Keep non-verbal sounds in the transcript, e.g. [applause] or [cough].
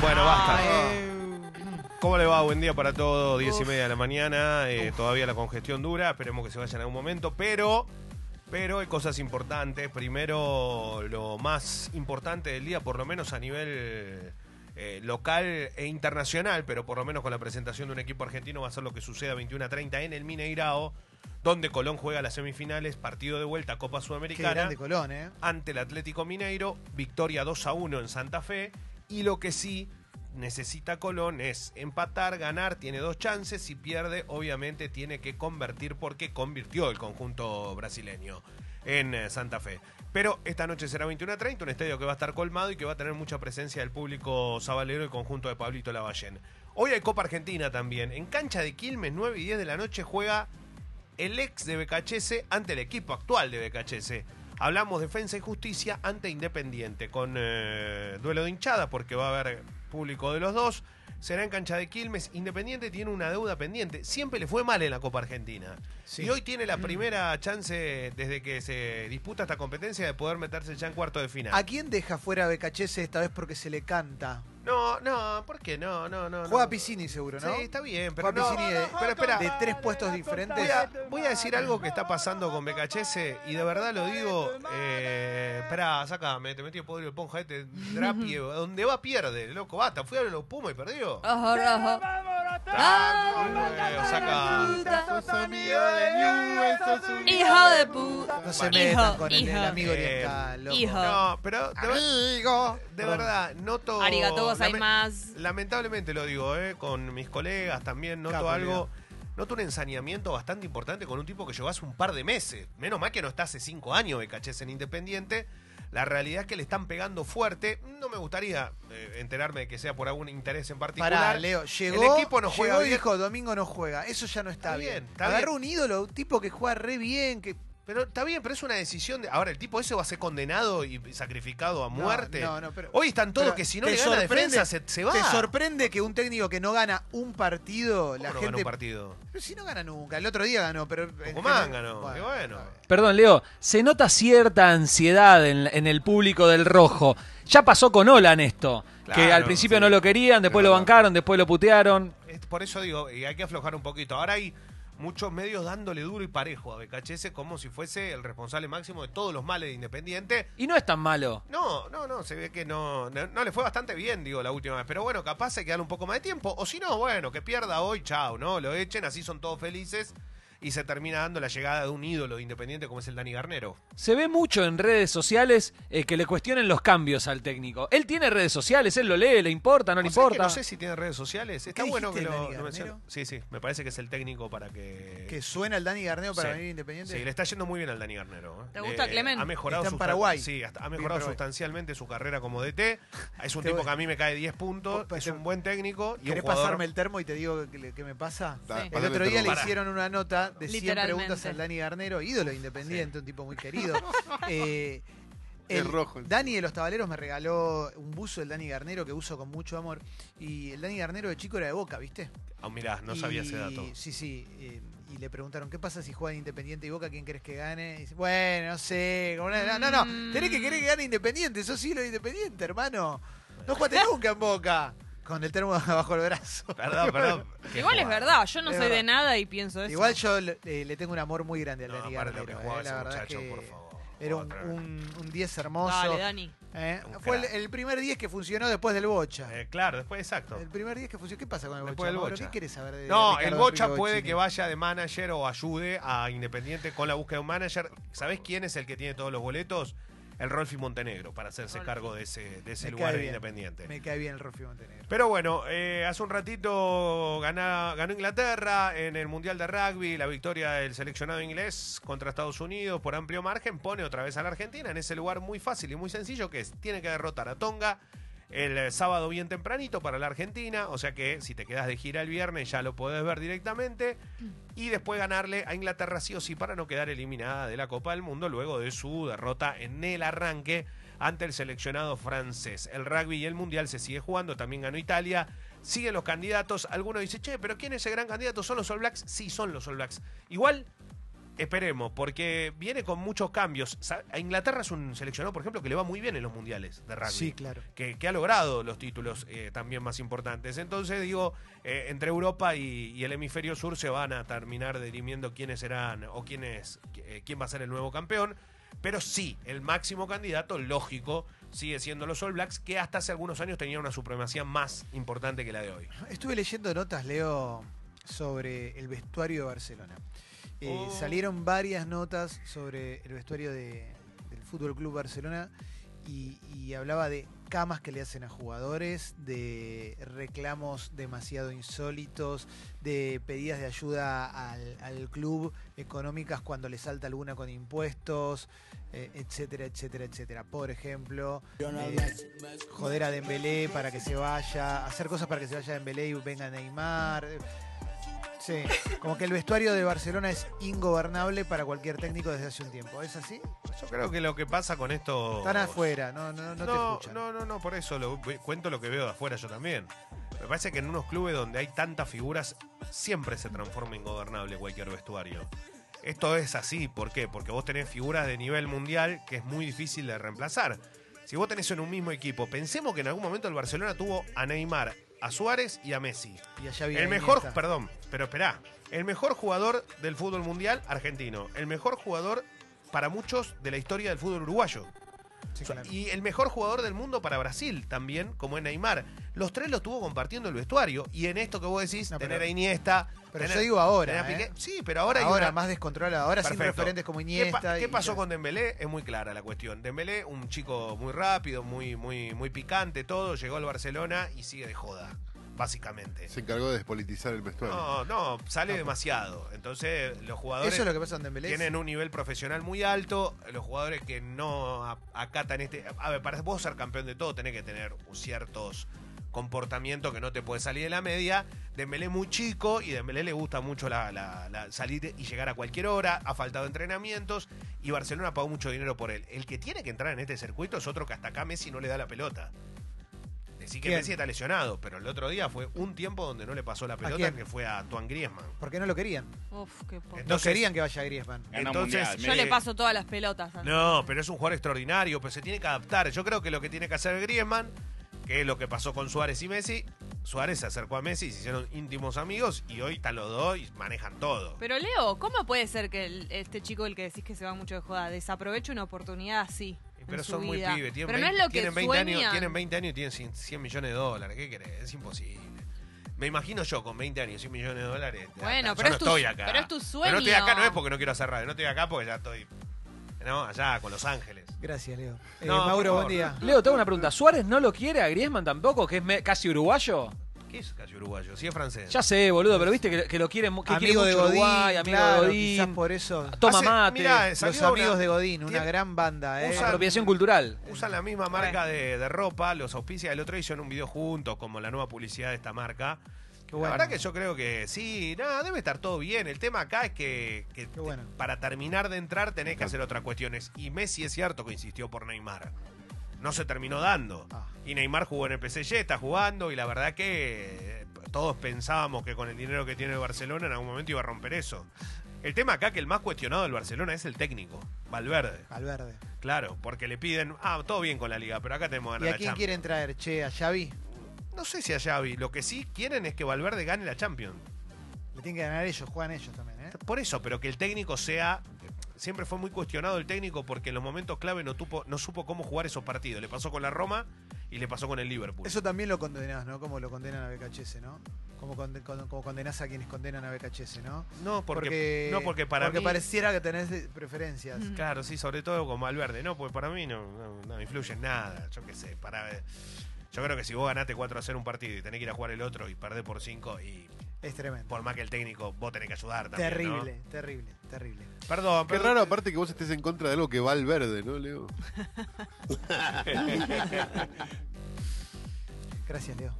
Bueno, basta. ¿Cómo le va? Buen día para todos, diez y media de la mañana. eh, todavía la congestión dura, esperemos que se vaya en algún momento, pero, pero hay cosas importantes. Primero, lo más importante del día, por lo menos a nivel eh, local e internacional, pero por lo menos con la presentación de un equipo argentino va a ser lo que suceda 21 a 30 en el Mineirao, donde Colón juega las semifinales, partido de vuelta, Copa Qué Sudamericana grande Colón, ¿eh? ante el Atlético Mineiro, victoria 2 a 1 en Santa Fe. Y lo que sí necesita Colón es empatar, ganar, tiene dos chances. Si pierde, obviamente tiene que convertir porque convirtió el conjunto brasileño en eh, Santa Fe. Pero esta noche será 21 a 30, un estadio que va a estar colmado y que va a tener mucha presencia del público sabalero y conjunto de Pablito Lavallén. Hoy hay Copa Argentina también. En cancha de Quilmes, 9 y 10 de la noche, juega el ex de BKHS ante el equipo actual de BKHS. Hablamos defensa y justicia ante Independiente, con eh, duelo de hinchada, porque va a haber público de los dos. Será en cancha de Quilmes. Independiente tiene una deuda pendiente. Siempre le fue mal en la Copa Argentina. Sí. Y hoy tiene la primera chance, desde que se disputa esta competencia, de poder meterse ya en cuarto de final. ¿A quién deja fuera BKHS esta vez porque se le canta? No, no, ¿por qué no? No, no. Juega no. Piscini seguro, ¿no? Sí, está bien, pero Juega no. Piscini de, pero espera. de tres puestos diferentes. Voy a, voy a decir algo que está pasando con BKHS y de verdad lo digo. Eh, esperá, sácame, te metió podrido el ponja este drapie. [laughs] Donde va pierde, loco, basta. Fui a los Pumas y perdió. Ojo rojo. Hijo de puta. No se Hijo, metan con el, el amigo oriental. loco. hijo. No, pero de, Amigo. de verdad, noto. Arigato lame- gozaimasu. Lamentablemente lo digo, eh, con mis colegas también noto Capo, algo. Noto un ensañamiento bastante importante con un tipo que llegó hace un par de meses. Menos mal que no está hace cinco años BKHS en Independiente. La realidad es que le están pegando fuerte. No me gustaría eh, enterarme de que sea por algún interés en particular. Pará, Leo, llegó, El equipo no llegó juega y bien. dijo, Domingo no juega. Eso ya no está, Está bien. bien, está Agarró bien. un ídolo, un tipo que juega re bien, que Pero está bien, pero es una decisión de. Ahora, el tipo ese va a ser condenado y sacrificado a muerte. no, no, pero- Hoy están todos pero que si no le gana defensa se, se va. ¿Te sorprende que un técnico que no gana un partido, ¿Cómo la no gana gente... un partido? Pero si no gana nunca. El otro día ganó, pero... Tucumán general- ganó, qué bueno. bien. Perdón, Leo, se nota cierta ansiedad en, en el público del rojo. Ya pasó con Olan esto, que al principio sí. no lo querían, después Es lo bancaron, después lo putearon. Es por eso digo, y hay que aflojar un poquito. Ahora hay muchos medios dándole duro y parejo a BKHS como si fuese el responsable máximo de todos los males de Independiente. Y no es tan malo. No, no, no, se ve que no, no, no le fue bastante bien, digo, la última vez. Pero bueno, capaz hay que darle un poco más de tiempo. O si no, bueno, que pierda hoy, chao, ¿no? Lo echen, así son todos felices. Y se termina dando la llegada de un ídolo de Independiente como es el Dani Garnero. Se ve mucho en redes sociales eh, que le cuestionen los cambios al técnico. Él tiene redes sociales, él lo lee, le importa, no le que importa. no sé si tiene redes sociales. Está ¿Qué bueno que lo, lo mencione. Garnero? Sí, sí, me parece que es el técnico para que... Que suena el Dani Garneo para Sí. venir independiente. Sí, le está yendo muy bien al Dani Garnero. ¿eh? ¿Te gusta, Eh, Clemen? Ha mejorado Está en Paraguay. Sí, hasta- ha mejorado sustancialmente su carrera como DT. Es un tipo voy- que a mí me cae 10 puntos. Pues, Es un buen técnico. Y un ¿Querés jugador- pasarme el termo y te digo qué me pasa? Sí. El otro día le hicieron una nota de 100 Literalmente. preguntas al Dani Garnero, ídolo independiente, un tipo muy querido. [laughs] Eh, el- rojo. Dani de los Tabaleros me regaló un buzo del Dani Garnero que uso con mucho amor. Y el Dani Garnero de chico era de boca, ¿viste? Ah, mirá, no sabía ese dato. Y- Sí, sí. eh, y le preguntaron, ¿qué pasa si juegan Independiente y Boca? ¿Quién crees que gane? Y dice, bueno, no sé. una- No, no, Mm. tenés que querer que gane Independiente. Sos hilo de Independiente, hermano. No jugaste nunca en Boca. Con el termo [laughs] bajo el brazo. Perdón, [laughs] perdón. [laughs] Igual es verdad, yo no Es soy de verdad. nada y pienso eso. Igual yo le, eh, le tengo un amor muy grande al No, Dani aparte lo que jugaba eh, la ese verdad muchacho, que por favor. era un, Otra. un, un 10 hermoso. Dale, Dani. Eh, Un Fue el, crack. el primer 10 que funcionó después del Bocha. Eh, claro, después exacto. El primer 10 que funcionó. ¿Qué pasa con el Después Bocha? del Mauro? Bocha. ¿Qué quieres saber de No, el Bocha puede que vaya de manager o ayude a Independiente con la búsqueda de un manager. ¿Sabés quién es el que tiene todos los boletos? El Rolfi Montenegro, para hacerse Rolfi. cargo de ese, de ese Me lugar. Independiente. Me cae bien el Rofi Montenegro. Pero bueno, eh, hace un ratito gana- ganó Inglaterra en el Mundial de Rugby, la victoria del seleccionado inglés contra Estados Unidos por amplio margen, pone otra vez a la Argentina en ese lugar muy fácil y muy sencillo que es, tiene que derrotar a Tonga el eh, sábado bien tempranito para la Argentina, o sea que si te quedas de gira el viernes ya lo podés ver directamente y después ganarle a Inglaterra sí o sí para no quedar eliminada de la Copa del Mundo luego de su derrota en el arranque ante el seleccionado francés. El rugby y el mundial se sigue jugando, también ganó Italia. siguen los candidatos. Algunos dicen, che, pero ¿quién es el gran candidato? ¿Son los All Blacks? Sí, son los All Blacks. Igual, esperemos, porque viene con muchos cambios. A Inglaterra es un seleccionado, por ejemplo, que le va muy bien en los mundiales de rugby Sí, claro. que, que ha logrado los títulos eh, también más importantes. Entonces, digo, eh, entre Europa y, y el hemisferio sur se van a terminar dirimiendo quiénes serán o quiénes, eh, quién va a ser el nuevo campeón. Pero sí, el máximo candidato, lógico, sigue siendo los All Blacks, que hasta hace algunos años tenían una supremacía más importante que la de hoy. Estuve leyendo notas, Leo, sobre el vestuario de Barcelona. Eh, Oh. Salieron varias notas sobre el vestuario de- del Fútbol Club Barcelona y, y hablaba de camas que le hacen a jugadores, de reclamos demasiado insólitos, de pedidas de ayuda al, al club económicas cuando le salta alguna con impuestos, eh, etcétera, etcétera, etcétera. Por ejemplo, eh, joder a Dembélé para que se vaya, hacer cosas para que se vaya Dembélé y venga Neymar. Sí, como que el vestuario de Barcelona es ingobernable para cualquier técnico desde hace un tiempo. ¿Es así? Yo creo que lo que pasa con esto... Están afuera, no, no, no, te no, escuchan. no, no, no, por eso lo, cuento lo que veo de afuera yo también. Me parece que en unos clubes donde hay tantas figuras siempre se transforma ingobernable cualquier vestuario. Esto es así, ¿por qué? Porque vos tenés figuras de nivel mundial que es muy difícil de reemplazar. Si vos tenés en un mismo equipo, pensemos que en algún momento el Barcelona tuvo a Neymar, a Suárez y a Messi. Y El mejor, Iniesta. perdón, pero esperá. El mejor jugador del fútbol mundial argentino. El mejor jugador para muchos de la historia del fútbol uruguayo. Sí, claro. Y el mejor jugador del mundo para Brasil también, como es Neymar. Los tres lo estuvo compartiendo el vestuario. Y en esto que vos decís, No, tener a Iniesta. Pero tener- yo digo ahora, ¿eh? Sí, pero ahora ahora una- más descontrolado, ahora sin referentes como ¿Qué, pa- Iniesta. qué pasó con Dembélé? Es muy clara la cuestión. Dembélé, un chico muy rápido, muy, muy, muy picante, todo, llegó al Barcelona y sigue de joda, básicamente. Se encargó de despolitizar el vestuario. No, no, sale demasiado. Entonces, los jugadores Eso es lo que pasa con Dembélé. tienen un nivel profesional muy alto. Los jugadores que no a- acatan este. A ver, para vos ser campeón de todo, tenés que tener ciertos comportamientos que no te puede salir de la media. Dembélé muy chico y Dembélé le gusta mucho la, la- la- salir y llegar a cualquier hora. Ha faltado entrenamientos y Barcelona pagó mucho dinero por él. El que tiene que entrar en este circuito es otro que hasta acá Messi no le da la pelota. Decir que ¿Quién? Messi está lesionado, pero el otro día fue un tiempo donde no le pasó la pelota, quién? que fue a Antoine Griezmann. ¿Por qué no lo querían? Uf, qué poco. No querían que vaya Griezmann. Ganó Entonces, mundial, Yo le paso todas las pelotas. a- No, pero es un jugador extraordinario, pero se tiene que adaptar. Yo creo que lo que tiene que hacer Griezmann, que es lo que pasó con Suárez y Messi, Suárez se acercó a Messi, se hicieron íntimos amigos y hoy están los dos y manejan todo. Pero Leo, ¿cómo puede ser que el- este chico, el que decís que se va mucho de joda, desaproveche una oportunidad así? Pero en su son muy pibes, tienen, Pero 20, no es lo que tienen 20 años, tienen 20 años y tienen 100, 100 millones de dólares. ¿Qué querés? Es imposible. Me imagino yo con 20 años y 100 millones de dólares. Bueno, pero yo es no tu- estoy acá. pero es tu Pero no estoy acá, sueño. no es porque no quiero hacer radio, no estoy acá porque ya estoy. No, allá con Los Ángeles. Gracias, Leo. Eh, No, Mauro, por buen día. Leo, te hago una pregunta. ¿Suárez no lo quiere a Griezmann tampoco, que es me- casi uruguayo? ¿Qué es casi uruguayo? Sí es francés. Ya sé, boludo, pero viste que, que lo quiere, mu- que quiere Amigo de Godín, Uruguay, amigo claro, de Godín. quizás por eso. Toma Hace- mate. mirá, Los salió amigos una- de Godín, una tiene- gran banda, ¿eh? usan- Apropiación cultural. Usan la misma marca de, de ropa, los auspicias. El otro día hicieron un video juntos, como la nueva publicidad de esta marca. Bueno. La verdad que yo creo que sí, nada, debe estar todo bien. El tema acá es que, que te- bueno. para terminar de entrar tenés que hacer otras cuestiones. Y Messi es cierto que insistió por Neymar. No se terminó dando. Ah. Y Neymar jugó en el PSG, está jugando, y la verdad que eh, todos pensábamos que con el dinero que tiene el Barcelona en algún momento iba a romper eso. El tema acá que el más cuestionado del Barcelona es el técnico, Valverde. Valverde. Claro, porque le piden, ah, todo bien con la liga, pero acá tenemos que ¿Y a la quién Champions. quieren traer? Che, a Xavi. No sé si a Xavi, lo que sí quieren es que Valverde gane la Champions. Le tienen que ganar ellos, juegan ellos también, ¿eh? Por eso, pero que el técnico sea. Siempre fue muy cuestionado el técnico porque en los momentos clave no, tupo, no supo cómo jugar esos partidos. Le pasó con la Roma y le pasó con el Liverpool. Eso también lo condenás, ¿no? Como lo condenan a BKHS, ¿no? Como, conde- con- como condenás a quienes condenan a BKHS, ¿no? no, porque, no, porque para porque mí. pareciera que tenés preferencias. Mm. Claro, sí, sobre todo con Valverde. No, porque para mí no, no, no influye en nada. Yo qué sé. Para, yo creo que si vos ganaste 4 a 0 un partido y tenés que ir a jugar el otro y perdés por 5, y Es tremendo. por más que el técnico, vos tenés que ayudar también. ¿no? terrible, terrible, terrible. Perdón, Qué perdón. raro aparte que vos estés en contra de algo que va al verde, ¿no, Leo? [laughs] Gracias, Leo.